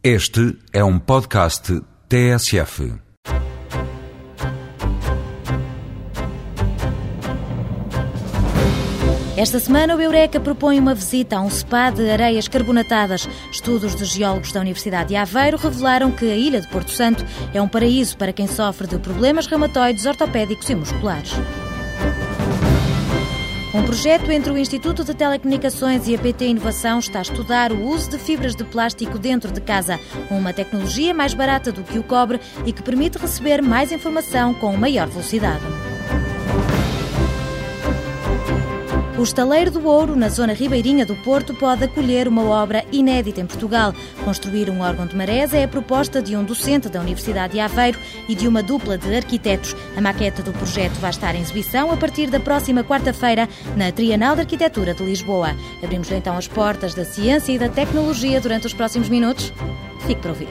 Este é um podcast TSF. Esta semana, o Eureka propõe uma visita a um spa de areias carbonatadas. Estudos de geólogos da Universidade de Aveiro revelaram que a ilha de Porto Santo é um paraíso para quem sofre de problemas reumatoides, ortopédicos e musculares. Um projeto entre o Instituto de Telecomunicações e a PT Inovação está a estudar o uso de fibras de plástico dentro de casa, uma tecnologia mais barata do que o cobre e que permite receber mais informação com maior velocidade. O Estaleiro do Ouro, na zona ribeirinha do Porto, pode acolher uma obra inédita em Portugal. Construir um órgão de marés é a proposta de um docente da Universidade de Aveiro e de uma dupla de arquitetos. A maqueta do projeto vai estar em exibição a partir da próxima quarta-feira na Trienal de Arquitetura de Lisboa. Abrimos então as portas da ciência e da tecnologia durante os próximos minutos. Fique para ouvir.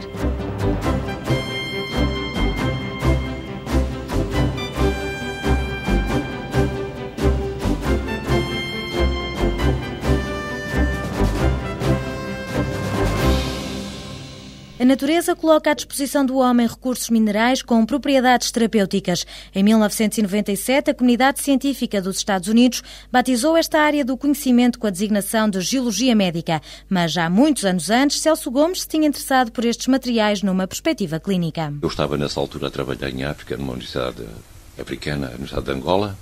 Natureza coloca à disposição do homem recursos minerais com propriedades terapêuticas. Em 1997, a comunidade científica dos Estados Unidos batizou esta área do conhecimento com a designação de Geologia Médica. Mas já muitos anos antes, Celso Gomes se tinha interessado por estes materiais numa perspectiva clínica. Eu estava nessa altura a trabalhar em África, numa universidade africana, a Universidade de Angola,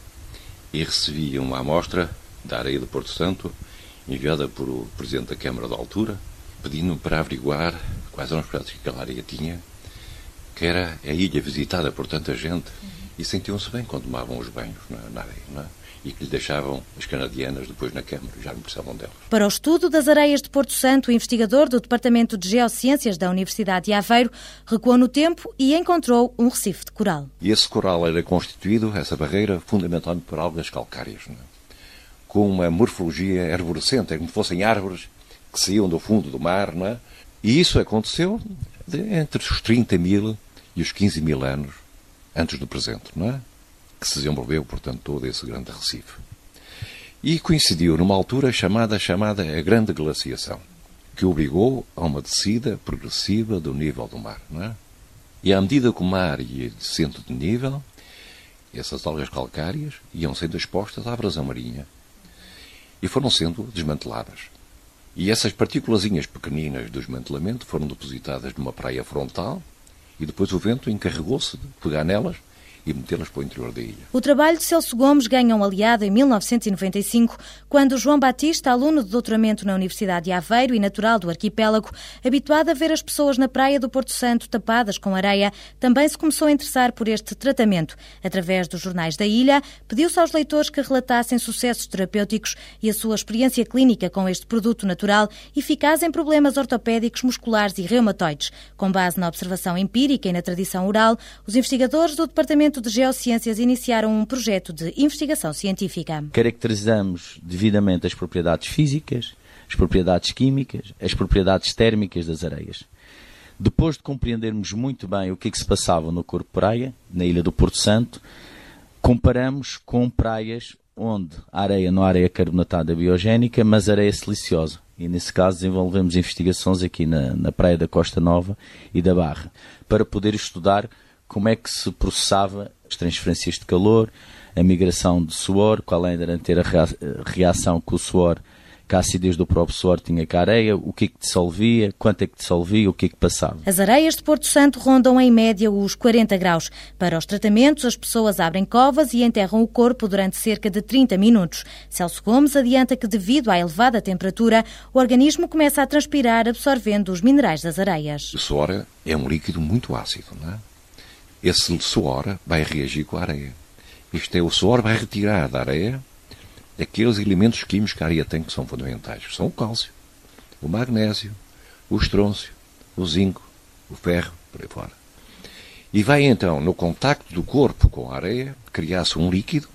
e recebi uma amostra da areia de Porto Santo, enviada por o Presidente da Câmara da altura, pedindo para averiguar quais eram os projetos que aquela área tinha, que era a ilha visitada por tanta gente, e sentiam-se bem quando tomavam os banhos na, na areia, não é? e que lhe deixavam as canadianas depois na Câmara, já não precisavam delas. Para o estudo das areias de Porto Santo, o investigador do Departamento de Geociências da Universidade de Aveiro recuou no tempo e encontrou um recife de coral. E esse coral era constituído, essa barreira, fundamentalmente por algas calcárias, é? com uma morfologia arborescente, é como se fossem árvores que saíam do fundo do mar, não é? E isso aconteceu entre os 30 mil e os 15 mil anos antes do presente, não é? Que se desenvolveu, portanto, todo esse grande recife. E coincidiu numa altura chamada, chamada a Grande Glaciação, que obrigou a uma descida progressiva do nível do mar, não é? E à medida que o mar ia descendo de nível, essas algas calcárias iam sendo expostas à abrasão marinha e foram sendo desmanteladas. E essas partículazinhas pequeninas do desmantelamento foram depositadas numa praia frontal e depois o vento encarregou-se de pegar nelas e metê-las para o interior da ilha. O trabalho de Celso Gomes ganha um aliado em 1995, quando João Batista, aluno de doutoramento na Universidade de Aveiro e natural do arquipélago, habituado a ver as pessoas na praia do Porto Santo tapadas com areia, também se começou a interessar por este tratamento. Através dos jornais da ilha, pediu-se aos leitores que relatassem sucessos terapêuticos e a sua experiência clínica com este produto natural eficaz em problemas ortopédicos, musculares e reumatoides. Com base na observação empírica e na tradição oral, os investigadores do Departamento de Geociências iniciaram um projeto de investigação científica. Caracterizamos devidamente as propriedades físicas, as propriedades químicas, as propriedades térmicas das areias. Depois de compreendermos muito bem o que, é que se passava no corpo praia, na ilha do Porto Santo, comparamos com praias onde a areia não é areia carbonatada biogénica, mas areia siliciosa. E nesse caso desenvolvemos investigações aqui na, na praia da Costa Nova e da Barra, para poder estudar como é que se processava as transferências de calor, a migração de suor, qual era ter a reação com o suor, que a acidez do próprio suor tinha com a areia, o que é que dissolvia, quanto é que dissolvia, o que é que passava. As areias de Porto Santo rondam em média os 40 graus. Para os tratamentos, as pessoas abrem covas e enterram o corpo durante cerca de 30 minutos. Celso Gomes adianta que, devido à elevada temperatura, o organismo começa a transpirar, absorvendo os minerais das areias. O suor é um líquido muito ácido, não é? Esse suor vai reagir com a areia. Isto é, o suor vai retirar da areia aqueles elementos químicos que a areia tem que são fundamentais. São o cálcio, o magnésio, o estrôncio, o zinco, o ferro, por aí fora. E vai então, no contacto do corpo com a areia, criar-se um líquido,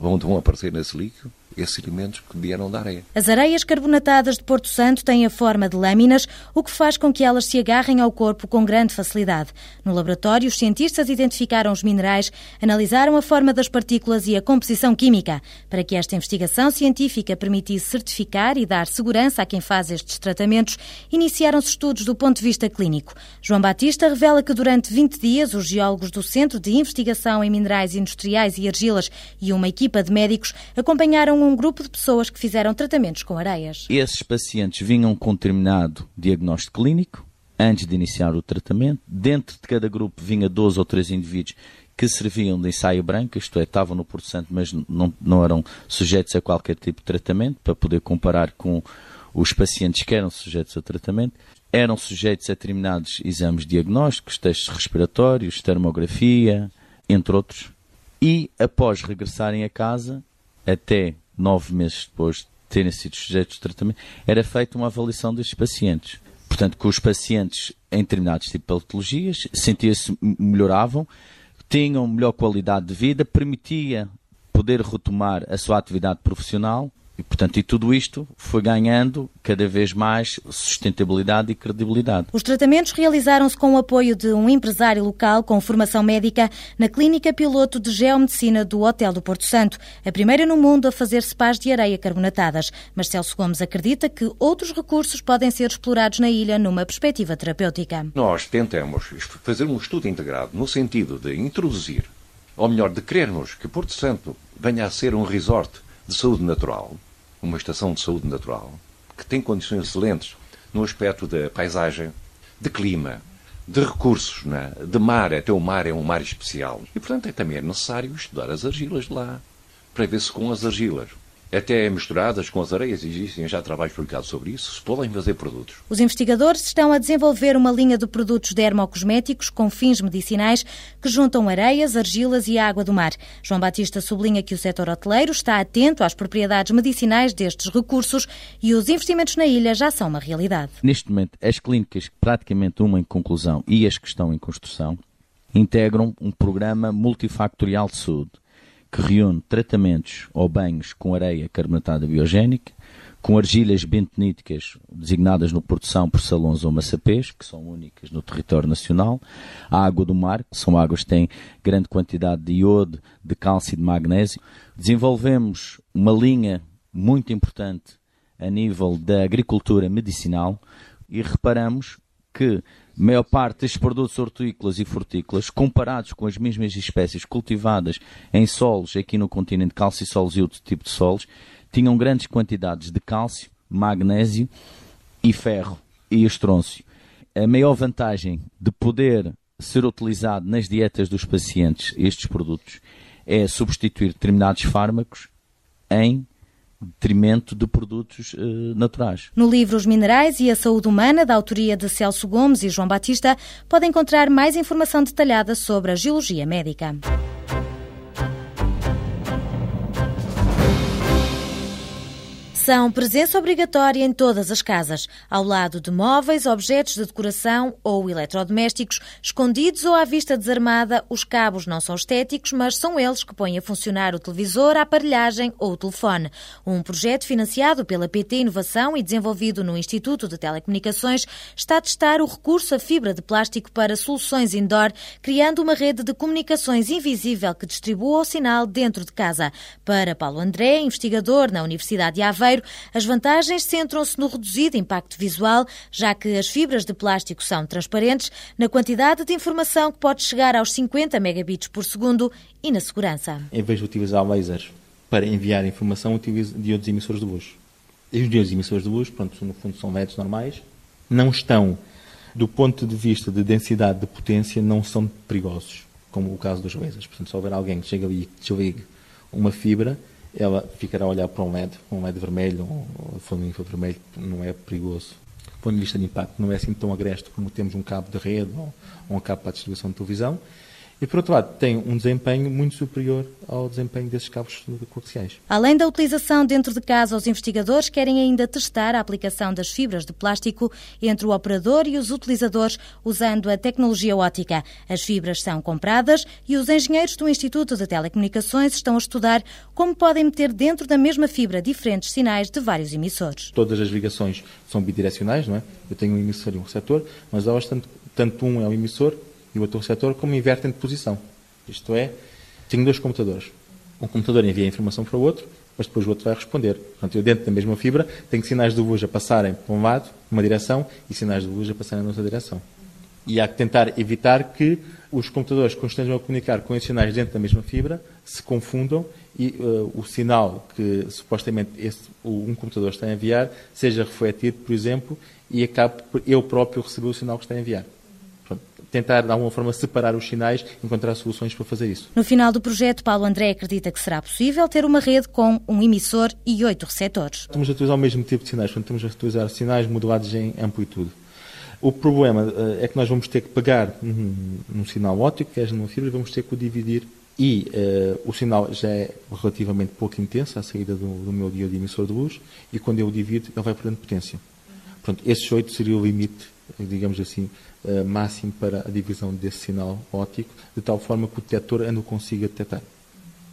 onde vão aparecer nesse líquido esses que vieram da areia. As areias carbonatadas de Porto Santo têm a forma de lâminas, o que faz com que elas se agarrem ao corpo com grande facilidade. No laboratório, os cientistas identificaram os minerais, analisaram a forma das partículas e a composição química. Para que esta investigação científica permitisse certificar e dar segurança a quem faz estes tratamentos, iniciaram-se estudos do ponto de vista clínico. João Batista revela que durante 20 dias os geólogos do Centro de Investigação em Minerais Industriais e Argilas e uma equipa de médicos acompanharam um grupo de pessoas que fizeram tratamentos com areias. Esses pacientes vinham com determinado diagnóstico clínico antes de iniciar o tratamento. Dentro de cada grupo vinha 12 ou 13 indivíduos que serviam de ensaio branco, isto é, estavam no Porto Santo, mas não, não eram sujeitos a qualquer tipo de tratamento, para poder comparar com os pacientes que eram sujeitos a tratamento. Eram sujeitos a determinados exames diagnósticos, testes respiratórios, termografia, entre outros. E após regressarem a casa, até nove meses depois de terem sido sujeitos de tratamento, era feita uma avaliação destes pacientes. Portanto, que os pacientes em determinados tipos de patologias sentiam-se, melhoravam, tinham melhor qualidade de vida, permitia poder retomar a sua atividade profissional e, portanto, e tudo isto foi ganhando cada vez mais sustentabilidade e credibilidade. Os tratamentos realizaram-se com o apoio de um empresário local com formação médica na Clínica Piloto de Geomedicina do Hotel do Porto Santo, a primeira no mundo a fazer spas de areia carbonatadas. Mas Celso Gomes acredita que outros recursos podem ser explorados na ilha numa perspectiva terapêutica. Nós tentamos fazer um estudo integrado no sentido de introduzir, ou melhor, de querermos que Porto Santo venha a ser um resort de saúde natural, uma estação de saúde natural, que tem condições excelentes no aspecto da paisagem, de clima, de recursos, né? de mar, até o mar é um mar especial. E, portanto, é também necessário estudar as argilas de lá, para ver se com as argilas até misturadas com as areias, existem já trabalhos publicados sobre isso, se podem fazer produtos. Os investigadores estão a desenvolver uma linha de produtos dermocosméticos com fins medicinais que juntam areias, argilas e água do mar. João Batista sublinha que o setor hoteleiro está atento às propriedades medicinais destes recursos e os investimentos na ilha já são uma realidade. Neste momento, as clínicas, praticamente uma em conclusão e as que estão em construção, integram um programa multifactorial de saúde que reúne tratamentos ou banhos com areia carbonatada biogénica, com argilhas bentoníticas designadas no São por salões ou maçapês, que são únicas no território nacional, a água do mar, que são águas que têm grande quantidade de iodo, de cálcio e de magnésio. Desenvolvemos uma linha muito importante a nível da agricultura medicinal e reparamos que maior parte destes produtos hortícolas e frutícolas, comparados com as mesmas espécies cultivadas em solos aqui no continente, cálcio solos e outro tipo de solos, tinham grandes quantidades de cálcio, magnésio e ferro e estrôncio. A maior vantagem de poder ser utilizado nas dietas dos pacientes estes produtos é substituir determinados fármacos em detrimento de produtos uh, naturais. No livro Os Minerais e a Saúde Humana, da autoria de Celso Gomes e João Batista, pode encontrar mais informação detalhada sobre a geologia médica. São presença obrigatória em todas as casas, ao lado de móveis, objetos de decoração ou eletrodomésticos, escondidos ou à vista desarmada, os cabos não são estéticos, mas são eles que põem a funcionar o televisor, a aparelhagem ou o telefone. Um projeto financiado pela PT Inovação e desenvolvido no Instituto de Telecomunicações está a testar o recurso à fibra de plástico para soluções indoor, criando uma rede de comunicações invisível que distribua o sinal dentro de casa. Para Paulo André, investigador na Universidade de Aveiro, as vantagens centram-se no reduzido impacto visual, já que as fibras de plástico são transparentes, na quantidade de informação que pode chegar aos 50 megabits por segundo e na segurança. Em vez de utilizar lasers para enviar informação, utilizo diodos emissores de luz. E os diodos emissores de luz, pronto, no fundo são LEDs normais, não estão, do ponto de vista de densidade de potência, não são perigosos, como o caso dos lasers. Portanto, se houver alguém que chega ali e desligue uma fibra, ela ficará a olhar para um LED, um LED vermelho, um flamingo vermelho, não é perigoso. Do ponto de vista de impacto, não é assim tão agreste como temos um cabo de rede ou, um cabo para a distribuição de televisão. E, por outro lado, tem um desempenho muito superior ao desempenho desses cabos coaxiais. Além da utilização dentro de casa, os investigadores querem ainda testar a aplicação das fibras de plástico entre o operador e os utilizadores usando a tecnologia ótica. As fibras são compradas e os engenheiros do Instituto de Telecomunicações estão a estudar como podem meter dentro da mesma fibra diferentes sinais de vários emissores. Todas as ligações são bidirecionais, não é? Eu tenho um emissor e um receptor, mas elas tanto, tanto um é o emissor e o outro receptor como invertem de posição. Isto é, tenho dois computadores. Um computador envia a informação para o outro, mas depois o outro vai responder. Portanto, eu dentro da mesma fibra tenho sinais de luz a passarem para um lado, uma direção, e sinais de luz a passarem na outra direção. E há que tentar evitar que os computadores, quando estejam a comunicar com esses sinais dentro da mesma fibra, se confundam e uh, o sinal que supostamente esse, um computador está a enviar seja refletido, por exemplo, e acabe por eu próprio receber o sinal que está a enviar tentar, de alguma forma, separar os sinais, encontrar soluções para fazer isso. No final do projeto, Paulo André acredita que será possível ter uma rede com um emissor e oito receptores. Estamos a utilizar o mesmo tipo de sinais, portanto, estamos a utilizar sinais modulados em amplitude. O problema eh, é que nós vamos ter que pegar um, um sinal óptico, que é numa fibra, e vamos ter que o dividir e uh, o sinal já é relativamente pouco intenso à saída do, do meu diodo emissor de luz e quando eu o divido ele vai perdendo potência. Portanto, esses 8 seria o limite, digamos assim, uh, máximo para a divisão desse sinal óptico, de tal forma que o detector ainda o consiga detectar.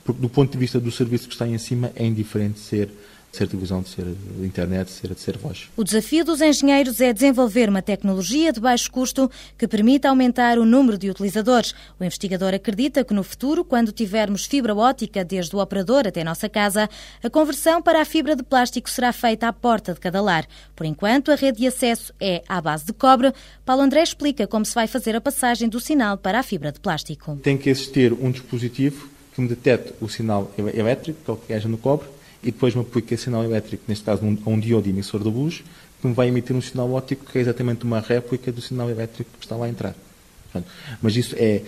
Porque, do ponto de vista do serviço que está em cima, é indiferente ser ser televisão, de ser internet, de ser, de ser voz. O desafio dos engenheiros é desenvolver uma tecnologia de baixo custo que permita aumentar o número de utilizadores. O investigador acredita que no futuro, quando tivermos fibra ótica desde o operador até a nossa casa, a conversão para a fibra de plástico será feita à porta de cada lar. Por enquanto, a rede de acesso é à base de cobre. Paulo André explica como se vai fazer a passagem do sinal para a fibra de plástico. Tem que existir um dispositivo que me detecte o sinal elétrico, que é o que haja no cobre, e depois me aplica sinal elétrico, neste caso um, um diodo emissor de luz, que me vai emitir um sinal óptico que é exatamente uma réplica do sinal elétrico que está lá a entrar. Portanto, mas isso é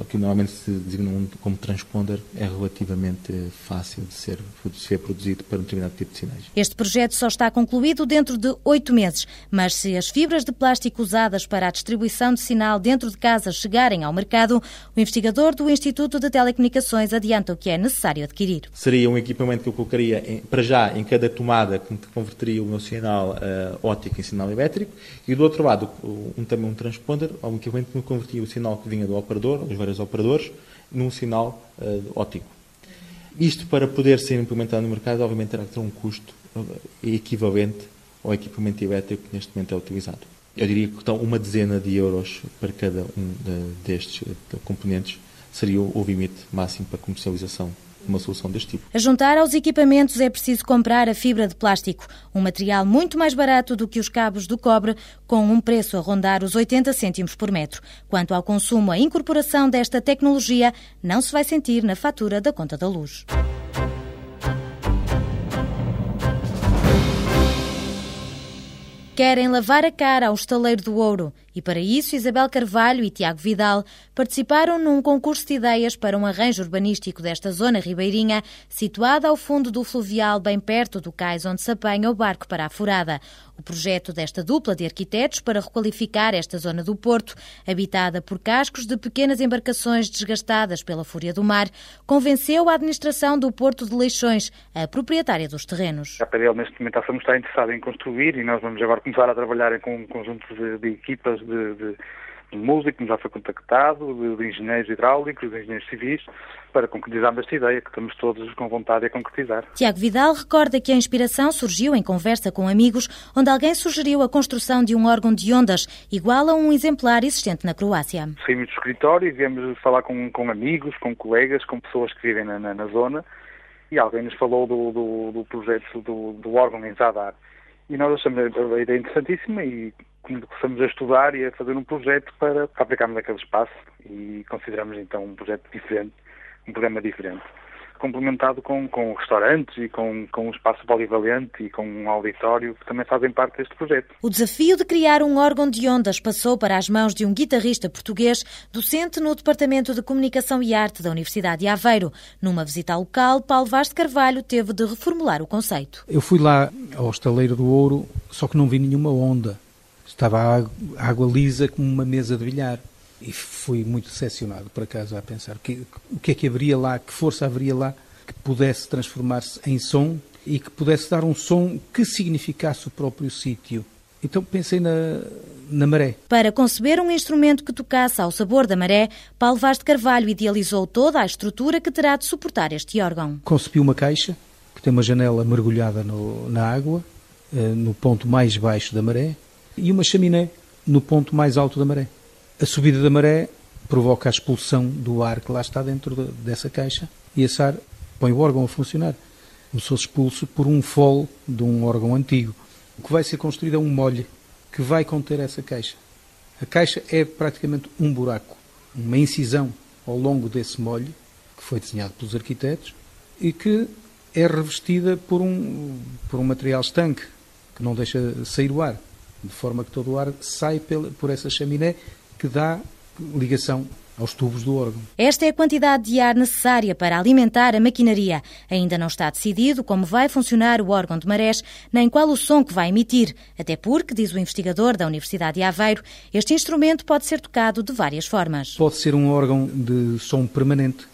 aqui normalmente se designa como transponder, é relativamente fácil de ser, de ser produzido para um determinado tipo de sinais. Este projeto só está concluído dentro de oito meses, mas se as fibras de plástico usadas para a distribuição de sinal dentro de casa chegarem ao mercado, o investigador do Instituto de Telecomunicações adianta o que é necessário adquirir. Seria um equipamento que eu colocaria em, para já em cada tomada que converteria o meu sinal uh, óptico em sinal elétrico e do outro lado um, também um transponder, um equipamento que me convertia o sinal que vinha do operador os vários operadores, num sinal uh, óptico. Isto para poder ser implementado no mercado, obviamente terá que ter um custo eh, equivalente ao equipamento elétrico que neste momento é utilizado. Eu diria que então, uma dezena de euros para cada um de, destes eh, componentes seria o limite máximo para comercialização uma solução deste tipo. A juntar aos equipamentos é preciso comprar a fibra de plástico, um material muito mais barato do que os cabos do cobre, com um preço a rondar os 80 cêntimos por metro. Quanto ao consumo, a incorporação desta tecnologia não se vai sentir na fatura da conta da luz. Querem lavar a cara ao estaleiro do ouro e para isso Isabel Carvalho e Tiago Vidal participaram num concurso de ideias para um arranjo urbanístico desta zona ribeirinha, situada ao fundo do fluvial, bem perto do cais onde se apanha o barco para a furada. O projeto desta dupla de arquitetos para requalificar esta zona do Porto, habitada por cascos de pequenas embarcações desgastadas pela fúria do mar, convenceu a administração do Porto de Leixões, a proprietária dos terrenos. A PDL neste momento está interessada em construir e nós vamos agora começar a trabalhar com um conjunto de, de equipas de, de, de músicos, já foi contactado, de, de, engenheiros hidráulicos, de engenheiros civis, para concretizarmos esta ideia que estamos todos com vontade de concretizar. Tiago Vidal recorda que a inspiração surgiu em conversa com amigos, onde alguém sugeriu a construção de um órgão de ondas, igual a um exemplar existente na Croácia. Saímos do escritório e viemos falar com, com amigos, com colegas, com pessoas que vivem na, na, na zona, e alguém nos falou do, do, do projeto do, do órgão em Zadar. E nós achamos a ideia interessantíssima e começamos a estudar e a fazer um projeto para aplicarmos aquele espaço e consideramos então um projeto diferente, um programa diferente. Complementado com, com restaurantes e com, com um espaço polivalente e com um auditório que também fazem parte deste projeto. O desafio de criar um órgão de ondas passou para as mãos de um guitarrista português, docente no Departamento de Comunicação e Arte da Universidade de Aveiro. Numa visita ao local, Paulo Vaz de Carvalho teve de reformular o conceito. Eu fui lá ao Estaleiro do Ouro, só que não vi nenhuma onda. Estava água, água lisa como uma mesa de bilhar. E fui muito decepcionado, por acaso, a pensar que, o que é que haveria lá, que força haveria lá que pudesse transformar-se em som e que pudesse dar um som que significasse o próprio sítio. Então pensei na, na maré. Para conceber um instrumento que tocasse ao sabor da maré, Paulo Vaz de Carvalho idealizou toda a estrutura que terá de suportar este órgão. Concebi uma caixa que tem uma janela mergulhada no, na água, eh, no ponto mais baixo da maré, e uma chaminé no ponto mais alto da maré. A subida da maré provoca a expulsão do ar que lá está dentro de, dessa caixa e esse ar põe o órgão a funcionar. Eu sou expulso por um fole de um órgão antigo. O que vai ser construído é um molho que vai conter essa caixa. A caixa é praticamente um buraco, uma incisão ao longo desse molho, que foi desenhado pelos arquitetos, e que é revestida por um, por um material estanque, que não deixa sair o ar, de forma que todo o ar sai por essa chaminé que dá ligação aos tubos do órgão. Esta é a quantidade de ar necessária para alimentar a maquinaria. Ainda não está decidido como vai funcionar o órgão de marés, nem qual o som que vai emitir, até porque, diz o investigador da Universidade de Aveiro, este instrumento pode ser tocado de várias formas. Pode ser um órgão de som permanente,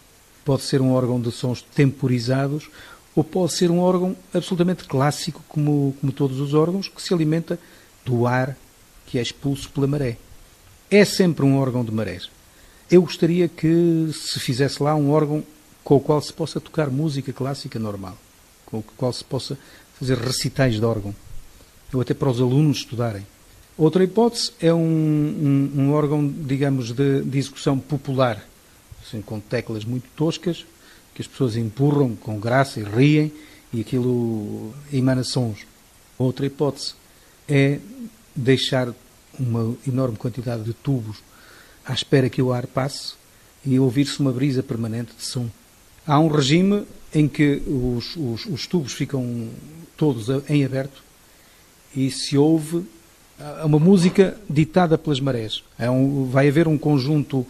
pode ser um órgão de sons temporizados, ou pode ser um órgão absolutamente clássico, como, como todos os órgãos, que se alimenta do ar que é expulso pela maré. É sempre um órgão de marés. Eu gostaria que se fizesse lá um órgão com o qual se possa tocar música clássica normal, com o qual se possa fazer recitais de órgão, ou até para os alunos estudarem. Outra hipótese é um, um, um órgão, digamos, de, de execução popular, assim, com teclas muito toscas, que as pessoas empurram com graça e riem, e aquilo emana sons. Outra hipótese é deixar uma enorme quantidade de tubos à espera que o ar passe e ouvir-se uma brisa permanente de som. Há um regime em que os, os, os tubos ficam todos em aberto e se ouve uma música ditada pelas marés. É um, vai haver um conjunto,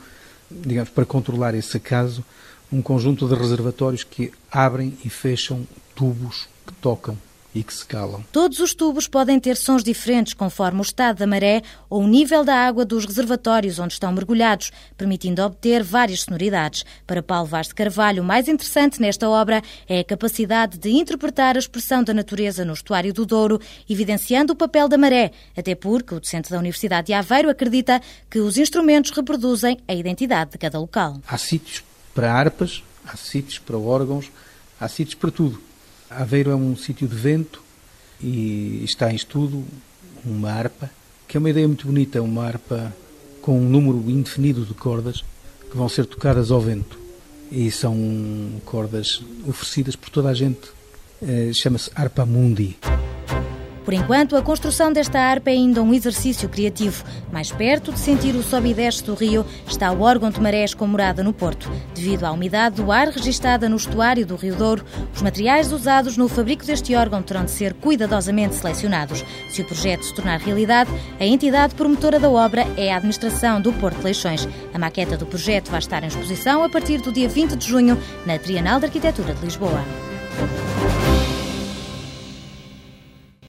digamos, para controlar esse caso, um conjunto de reservatórios que abrem e fecham tubos que tocam e que se calam. Todos os tubos podem ter sons diferentes conforme o estado da maré ou o nível da água dos reservatórios onde estão mergulhados, permitindo obter várias sonoridades. Para Paulo Vaz de Carvalho, o mais interessante nesta obra é a capacidade de interpretar a expressão da natureza no estuário do Douro, evidenciando o papel da maré, até porque o docente da Universidade de Aveiro acredita que os instrumentos reproduzem a identidade de cada local. Há sítios para harpas, há sítios para órgãos, há sítios para tudo. Aveiro é um sítio de vento e está em estudo uma harpa, que é uma ideia muito bonita, uma harpa com um número indefinido de cordas que vão ser tocadas ao vento. E são cordas oferecidas por toda a gente. Eh, chama-se Harpa Mundi. Por enquanto, a construção desta harpa é ainda um exercício criativo. Mais perto de sentir o sobe e desce do rio está o órgão de marés com morada no Porto. Devido à umidade do ar registada no estuário do Rio Douro, os materiais usados no fabrico deste órgão terão de ser cuidadosamente selecionados. Se o projeto se tornar realidade, a entidade promotora da obra é a administração do Porto de Leixões. A maqueta do projeto vai estar em exposição a partir do dia 20 de junho na Trienal de Arquitetura de Lisboa.